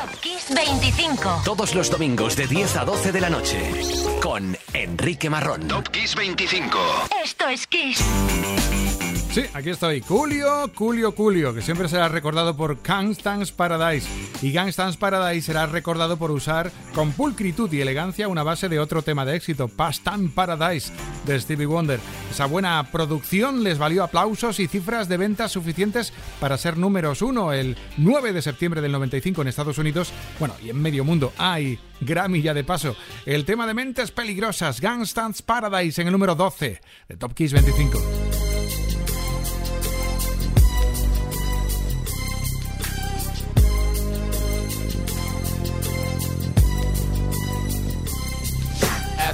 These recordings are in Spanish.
Top Kiss 25. Todos los domingos de 10 a 12 de la noche. Con Enrique Marrón. Top Kiss 25. Esto es Kiss. Sí, aquí estoy. Julio, Julio, Julio, que siempre será recordado por Gangsta's Paradise. Y Gangsta's Paradise será recordado por usar con pulcritud y elegancia una base de otro tema de éxito, Past Time Paradise, de Stevie Wonder. Esa buena producción les valió aplausos y cifras de ventas suficientes para ser números uno el 9 de septiembre del 95 en Estados Unidos, bueno, y en medio mundo. ¡Ay! Grammy ya de paso. El tema de mentes peligrosas, Gangsta's Paradise en el número 12 de Top Kiss 25.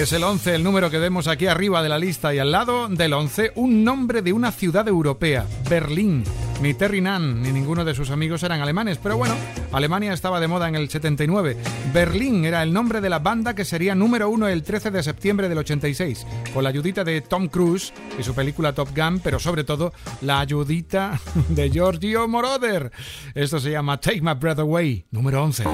25. Es el 11 el número que vemos aquí arriba de la lista y al lado del 11 un nombre de una ciudad europea, Berlín. Ni Terry Nunn ni ninguno de sus amigos eran alemanes, pero bueno, Alemania estaba de moda en el 79. Berlín era el nombre de la banda que sería número uno el 13 de septiembre del 86, con la ayudita de Tom Cruise y su película Top Gun, pero sobre todo la ayudita de Giorgio Moroder. Esto se llama Take My Breath Away, número 11.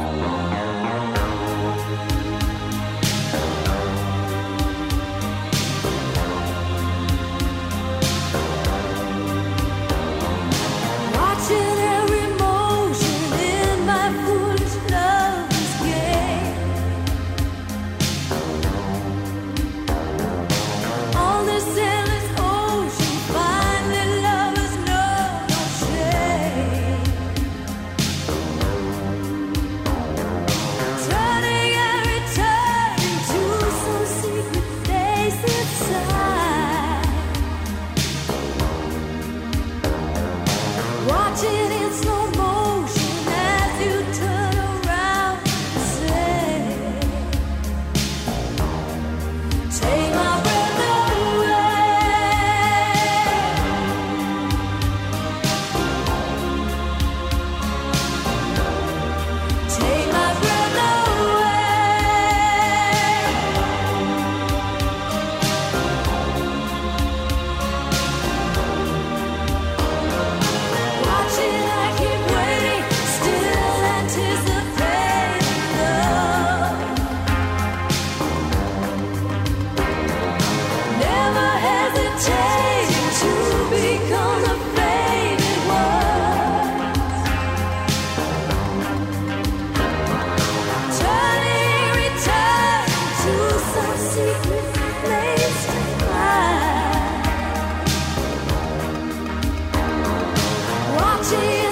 Jesus.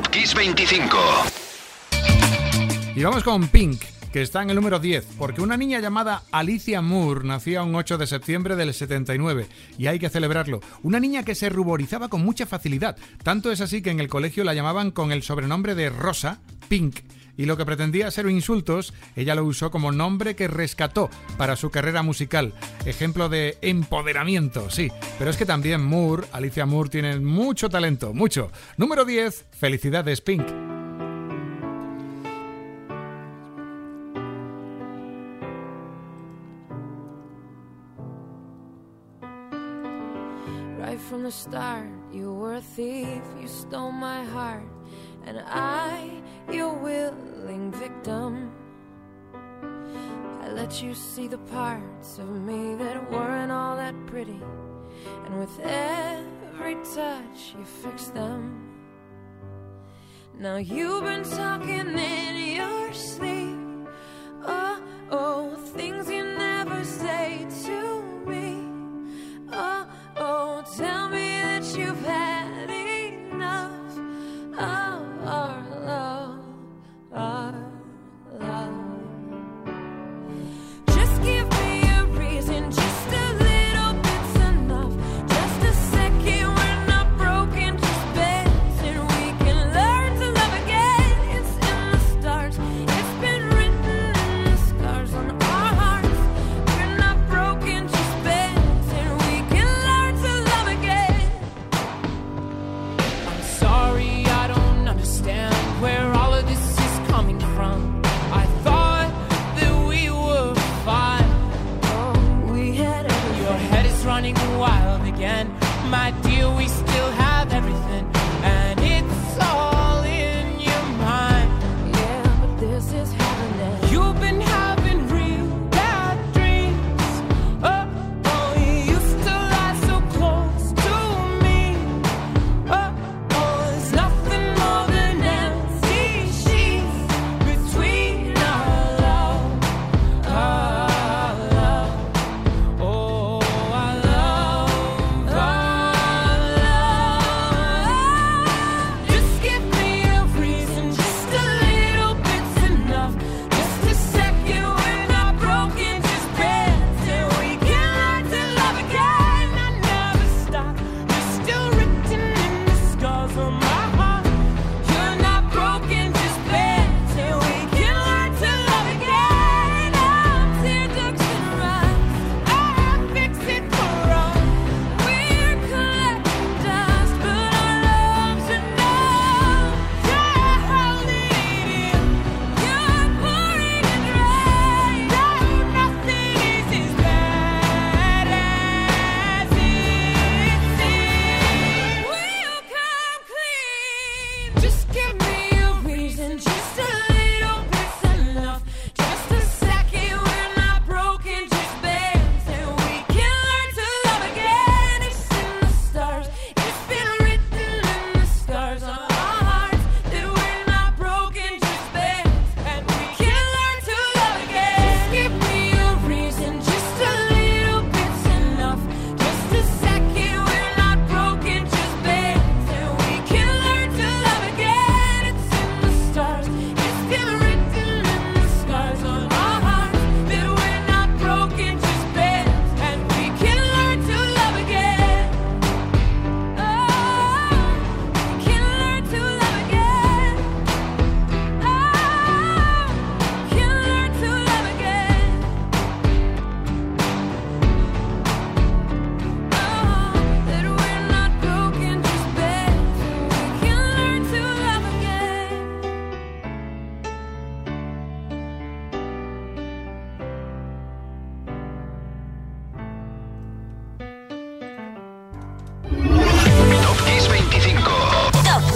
Top Kiss 25. Y vamos con Pink, que está en el número 10, porque una niña llamada Alicia Moore nació un 8 de septiembre del 79 y hay que celebrarlo. Una niña que se ruborizaba con mucha facilidad, tanto es así que en el colegio la llamaban con el sobrenombre de Rosa, Pink y lo que pretendía ser insultos, ella lo usó como nombre que rescató para su carrera musical. Ejemplo de empoderamiento, sí. Pero es que también Moore, Alicia Moore, tiene mucho talento, mucho. Número 10, Felicidades Pink. Right from the start, you were a thief, you stole my heart. and I, your willing victim. I let you see the parts of me that weren't all that pretty, and with every touch, you fixed them. Now you've been talking in your sleep.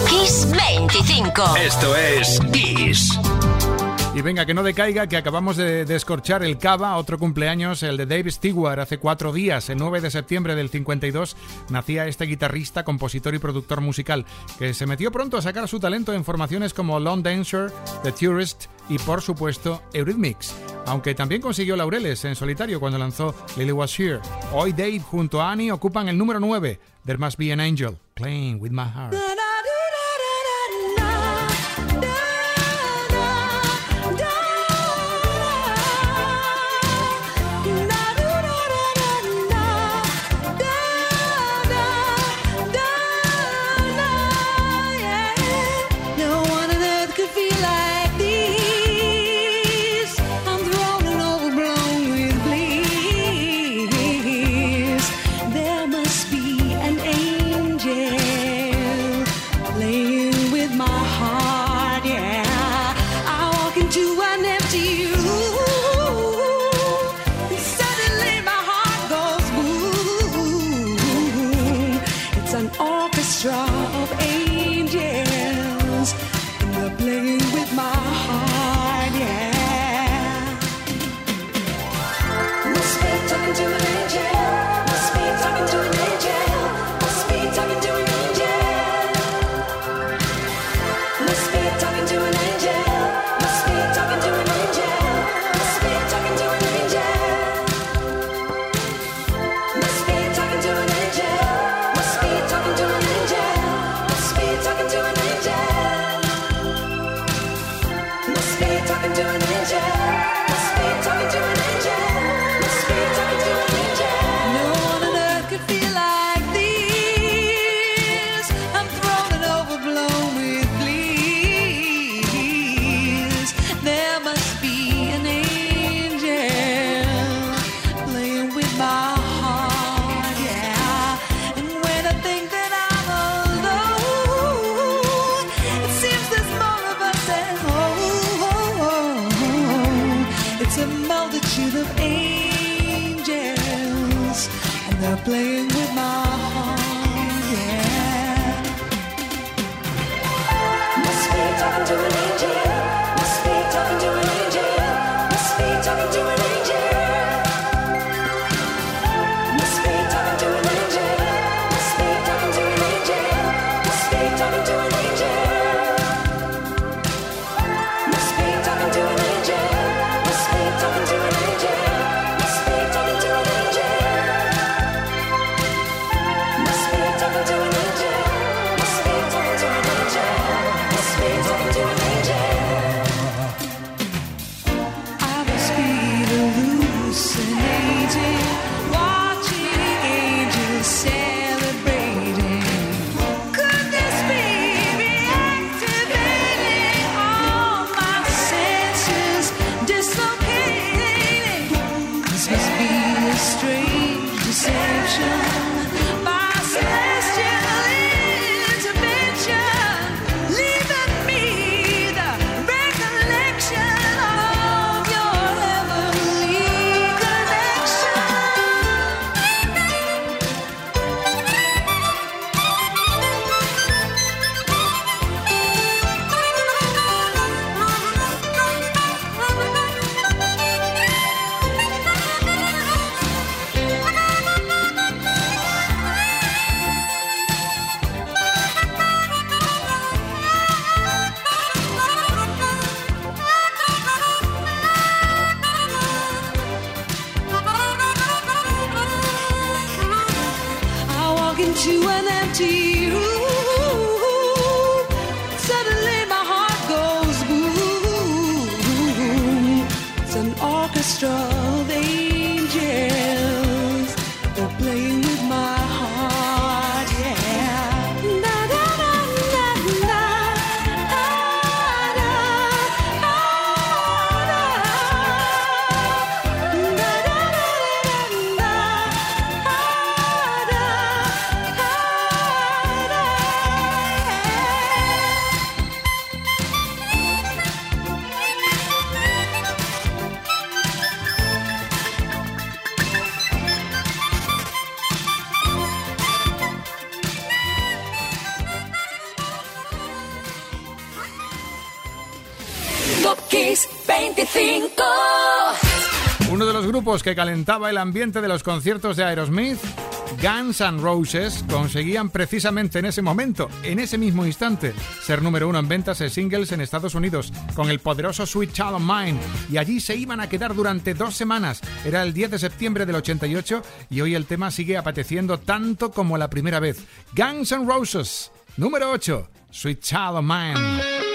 Kiss 25. Esto es Kiss. Y venga, que no decaiga que acabamos de descorchar el Cava, otro cumpleaños, el de Dave Stewart, hace cuatro días, el 9 de septiembre del 52, nacía este guitarrista, compositor y productor musical, que se metió pronto a sacar su talento en formaciones como Lone Dancer, The Tourist y, por supuesto, Eurythmics, aunque también consiguió laureles en solitario cuando lanzó Lily Was Here. Hoy Dave junto a Annie ocupan el número 9, There Must Be an Angel, Playing With My Heart. TopKiss 25. Uno de los grupos que calentaba el ambiente de los conciertos de Aerosmith, Guns N' Roses, conseguían precisamente en ese momento, en ese mismo instante, ser número uno en ventas de singles en Estados Unidos con el poderoso Sweet Child of Mine. Y allí se iban a quedar durante dos semanas. Era el 10 de septiembre del 88 y hoy el tema sigue apeteciendo tanto como la primera vez. Guns N' Roses, número 8, Sweet Child of Mine.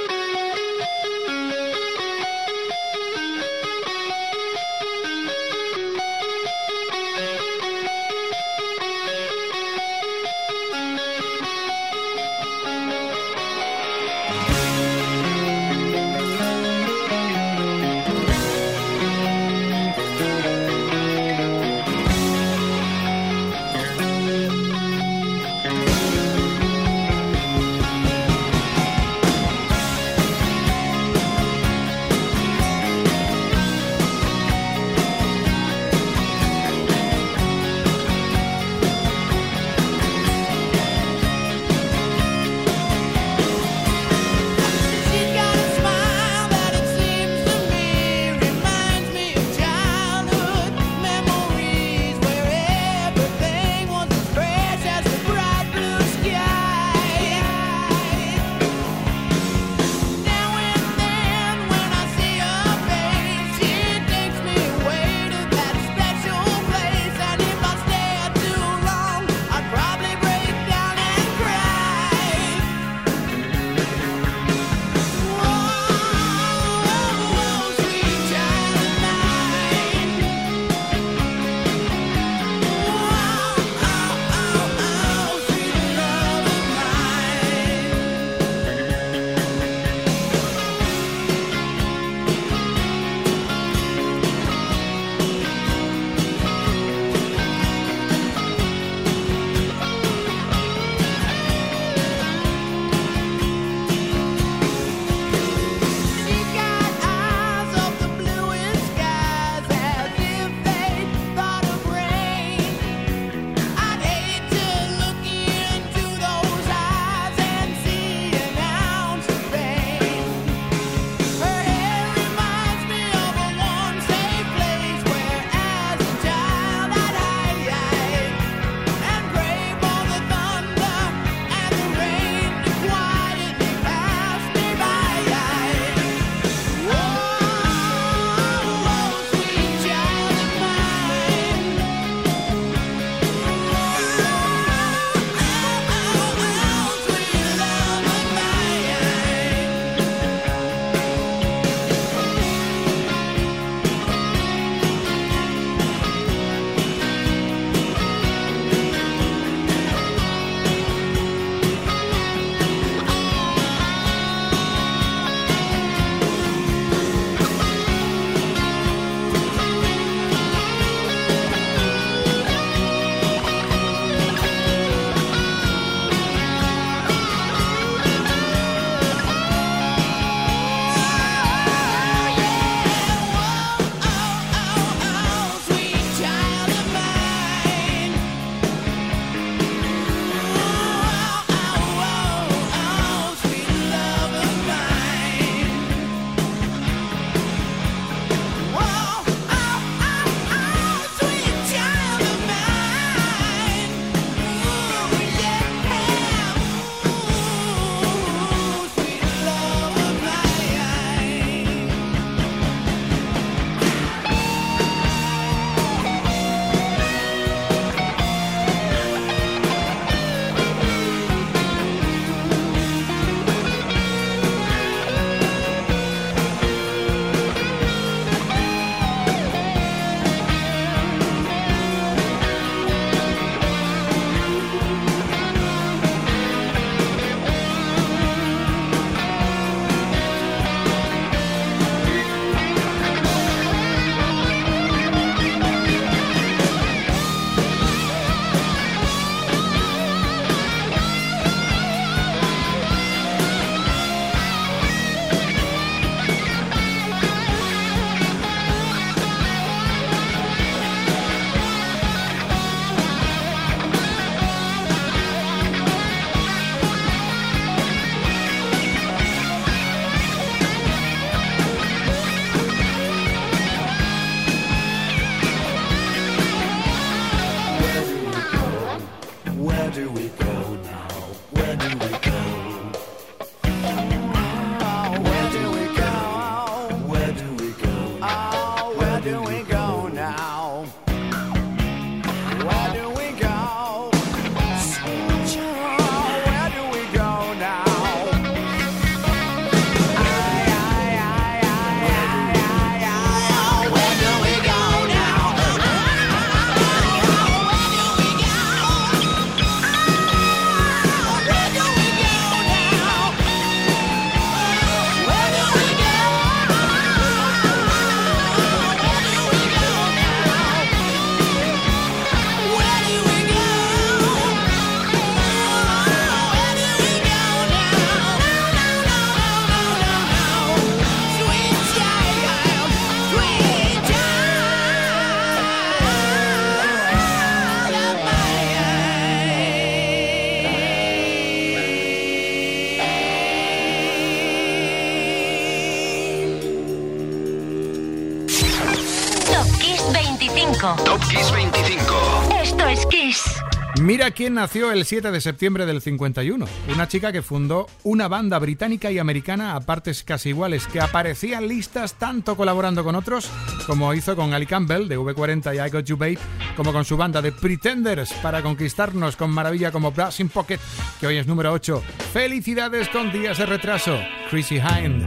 nació el 7 de septiembre del 51, una chica que fundó una banda británica y americana a partes casi iguales, que aparecía listas tanto colaborando con otros, como hizo con Ali Campbell de V40 y I Got You Babe, como con su banda de Pretenders para conquistarnos con maravilla como Brass in Pocket, que hoy es número 8. Felicidades con días de retraso, Chrissy Hind.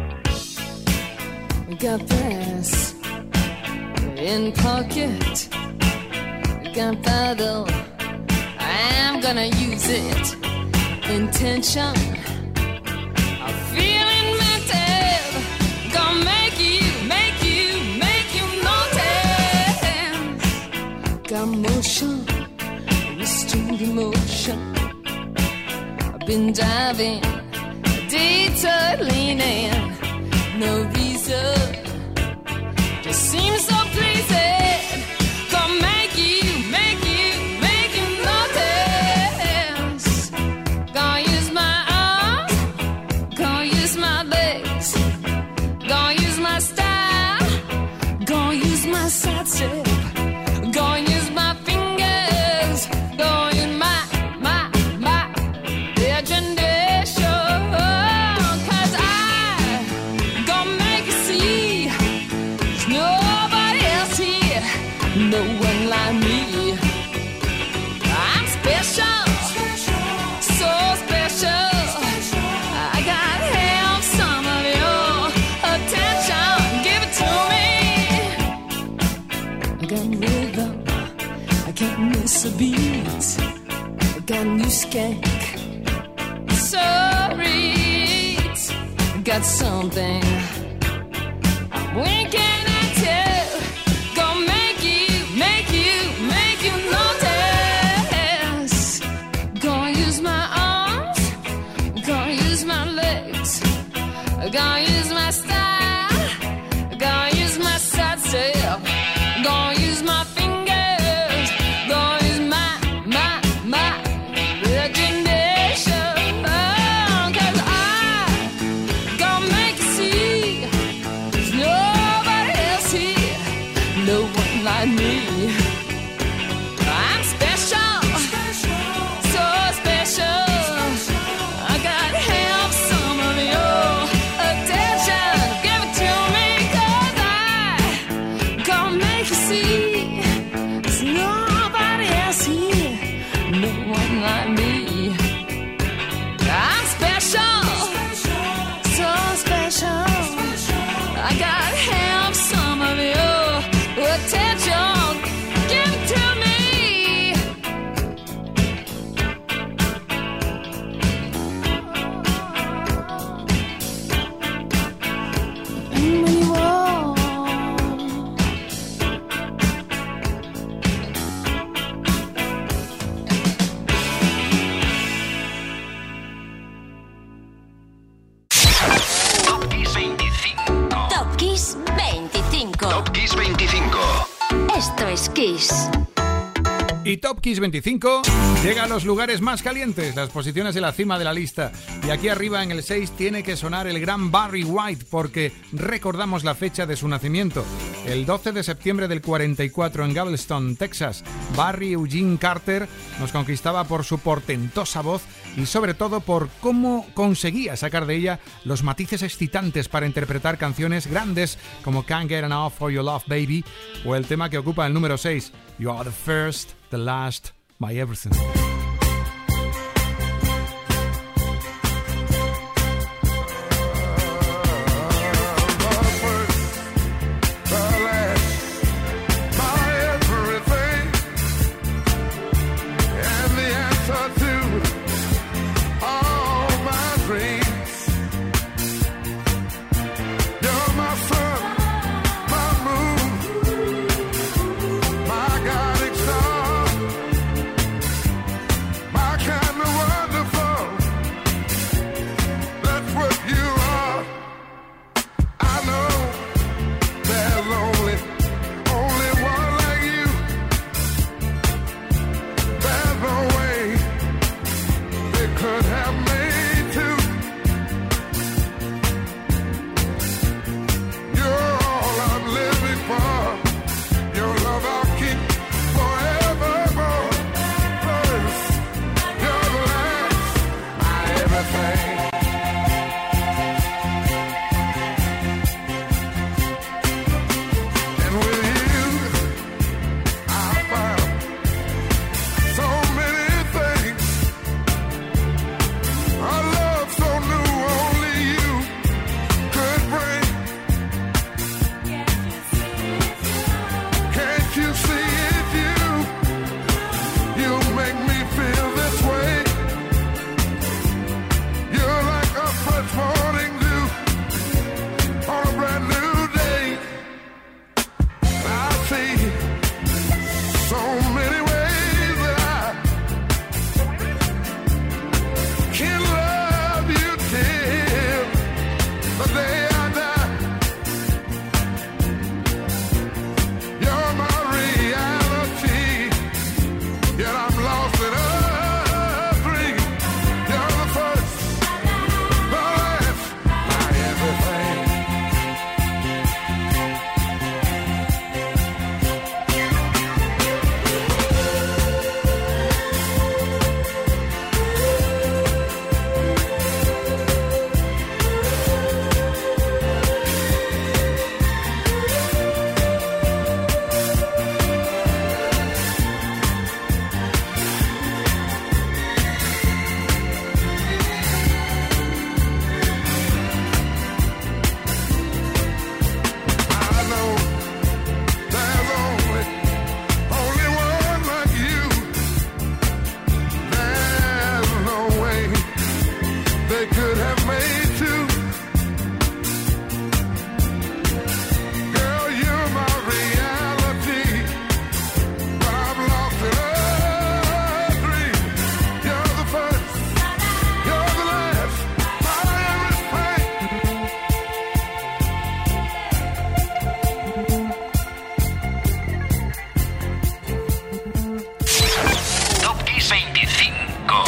I'm gonna use it. Intention, a feeling mental, gonna make you, make you, make you notice. Got motion, restrained emotion. I've been diving, detour leaning, no reason. 25 llega a los lugares más calientes, las posiciones de la cima de la lista. Y aquí arriba en el 6 tiene que sonar el gran Barry White porque recordamos la fecha de su nacimiento. El 12 de septiembre del 44 en Galveston, Texas, Barry Eugene Carter nos conquistaba por su portentosa voz y sobre todo por cómo conseguía sacar de ella los matices excitantes para interpretar canciones grandes como Can't Get Enough for Your Love Baby o el tema que ocupa el número 6, You Are the First, the Last, My Everything.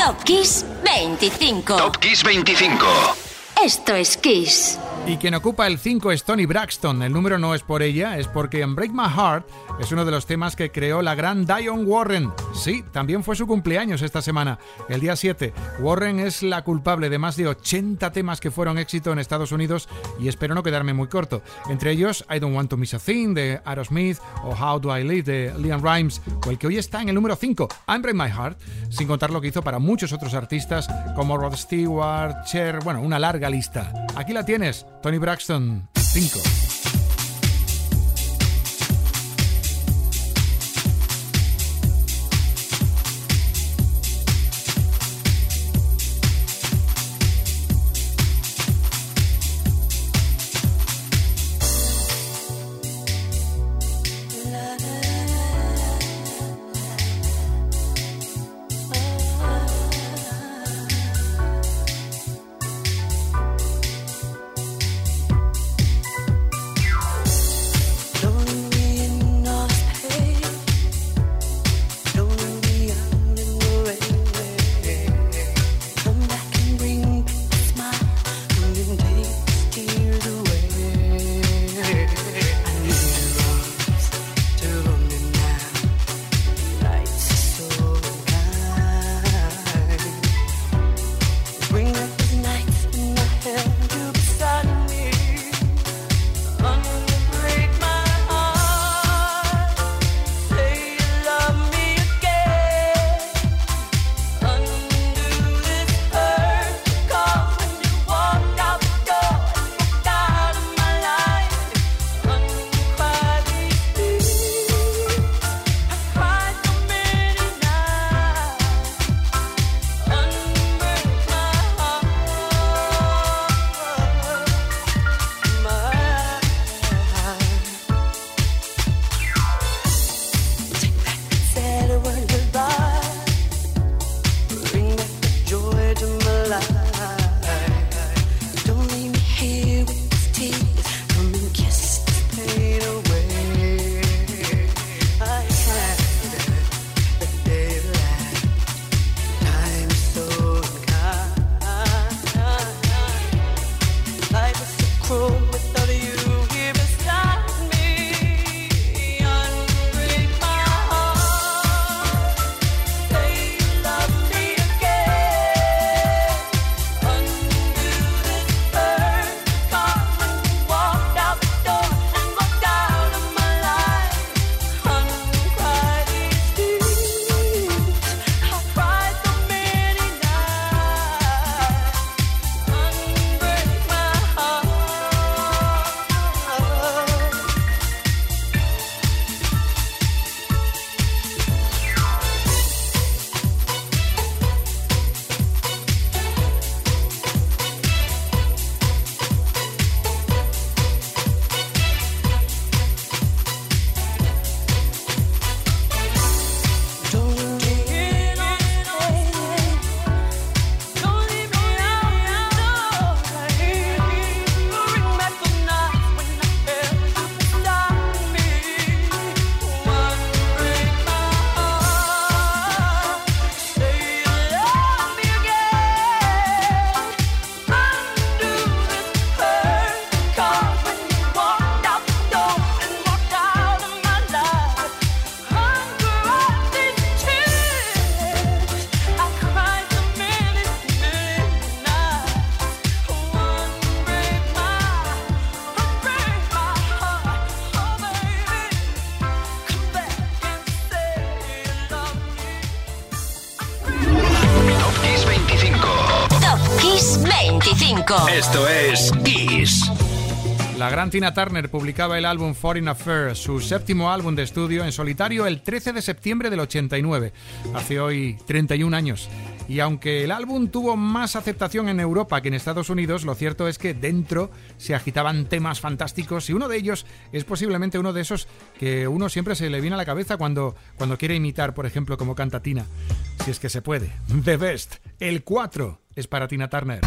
Top Kiss 25. Top Kiss 25. Esto es Kiss. Y quien ocupa el 5 es Tony Braxton. El número no es por ella, es porque en Break My Heart es uno de los temas que creó la gran Diane Warren. Sí, también fue su cumpleaños esta semana, el día 7. Warren es la culpable de más de 80 temas que fueron éxito en Estados Unidos y espero no quedarme muy corto. Entre ellos I Don't Want to Miss a Thing de Aerosmith o How Do I Live de Liam Rimes o el que hoy está en el número 5, I'm Break My Heart, sin contar lo que hizo para muchos otros artistas como Rod Stewart, Cher, bueno, una larga lista. Aquí la tienes. Tony Braxton, 5. Tina Turner publicaba el álbum Foreign Affairs, su séptimo álbum de estudio en solitario, el 13 de septiembre del 89, hace hoy 31 años. Y aunque el álbum tuvo más aceptación en Europa que en Estados Unidos, lo cierto es que dentro se agitaban temas fantásticos y uno de ellos es posiblemente uno de esos que uno siempre se le viene a la cabeza cuando, cuando quiere imitar, por ejemplo, como canta Tina. Si es que se puede. The Best, el 4, es para Tina Turner.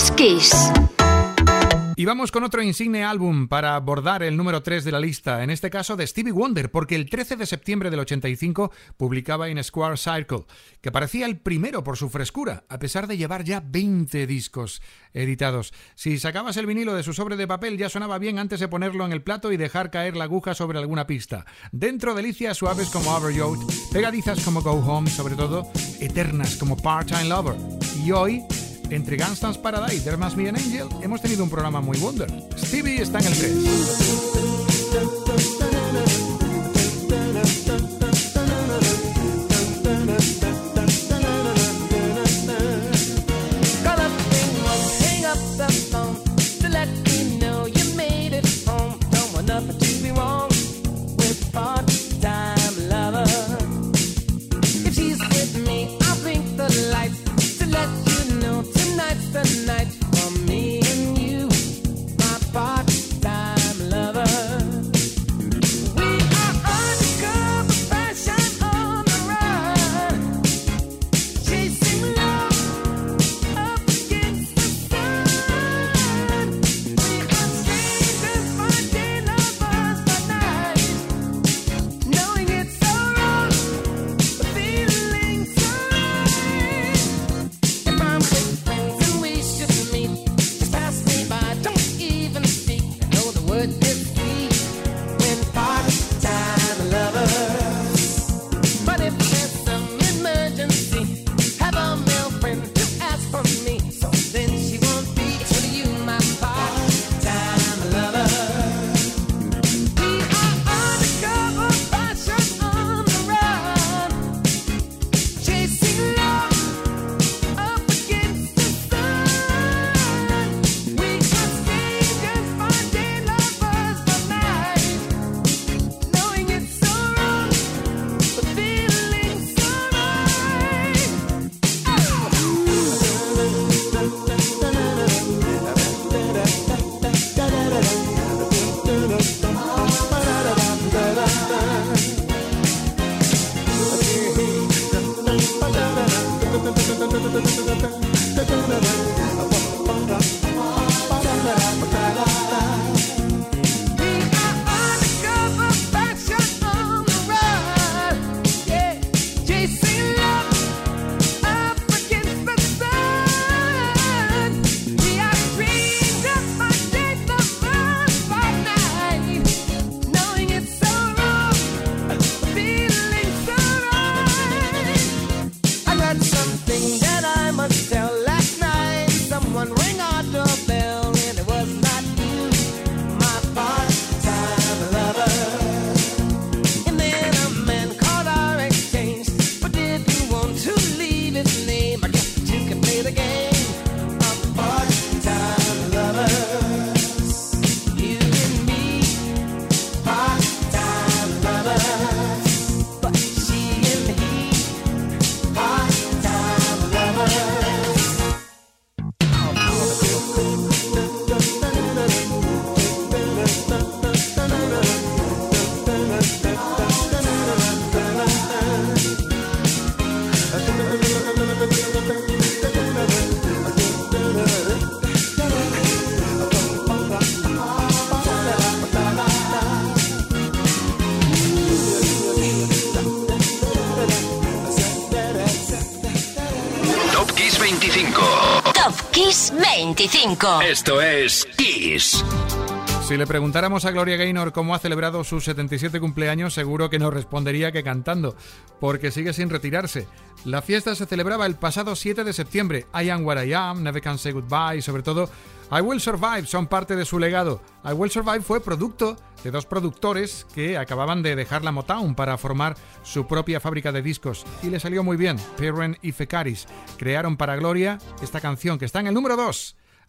es Y vamos con otro insigne álbum para abordar el número 3 de la lista, en este caso de Stevie Wonder, porque el 13 de septiembre del 85 publicaba In Square Circle, que parecía el primero por su frescura, a pesar de llevar ya 20 discos editados. Si sacabas el vinilo de su sobre de papel ya sonaba bien antes de ponerlo en el plato y dejar caer la aguja sobre alguna pista. Dentro delicias suaves como Overload, pegadizas como Go Home sobre todo, eternas como Part-Time Lover. Y hoy entre Gangsta's Paradise y There Must Angel hemos tenido un programa muy wonder. Stevie está en el 3. 25. Esto es Kiss. Si le preguntáramos a Gloria Gaynor cómo ha celebrado sus 77 cumpleaños, seguro que nos respondería que cantando, porque sigue sin retirarse. La fiesta se celebraba el pasado 7 de septiembre. I Am What I Am, Never Can Say Goodbye y sobre todo I Will Survive son parte de su legado. I Will Survive fue producto de dos productores que acababan de dejar la Motown para formar su propia fábrica de discos y le salió muy bien. Perrin y Fecaris crearon para Gloria esta canción que está en el número 2,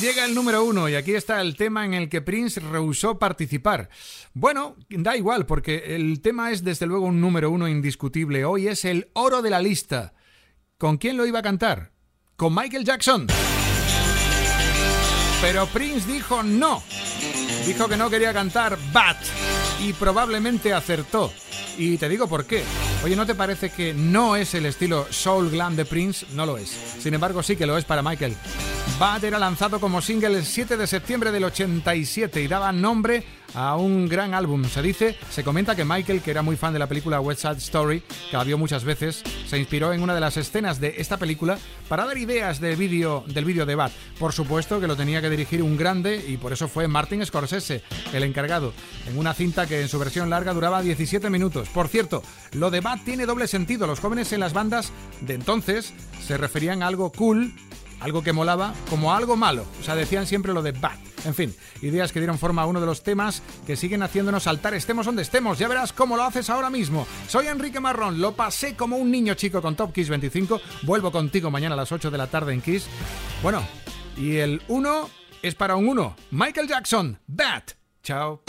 llega el número uno, y aquí está el tema en el que Prince rehusó participar. Bueno, da igual, porque el tema es desde luego un número uno indiscutible. Hoy es el oro de la lista. ¿Con quién lo iba a cantar? Con Michael Jackson. Pero Prince dijo no. Dijo que no quería cantar Bat. Y probablemente acertó. Y te digo por qué. Oye, ¿no te parece que no es el estilo soul glam de Prince? No lo es. Sin embargo, sí que lo es para Michael. Bad era lanzado como single el 7 de septiembre del 87 y daba nombre a un gran álbum. Se dice, se comenta que Michael, que era muy fan de la película West Side Story, que la vio muchas veces, se inspiró en una de las escenas de esta película para dar ideas de vídeo, del vídeo de Bad. Por supuesto que lo tenía que dirigir un grande y por eso fue Martin Scorsese el encargado, en una cinta que en su versión larga duraba 17 minutos. Por cierto, lo de Bad tiene doble sentido. Los jóvenes en las bandas de entonces se referían a algo cool algo que molaba como algo malo. O sea, decían siempre lo de bad. En fin, ideas que dieron forma a uno de los temas que siguen haciéndonos saltar estemos donde estemos. Ya verás cómo lo haces ahora mismo. Soy Enrique Marrón, lo pasé como un niño chico con Top Kiss 25. Vuelvo contigo mañana a las 8 de la tarde en Kiss. Bueno, y el 1 es para un 1. Michael Jackson, Bad. Chao.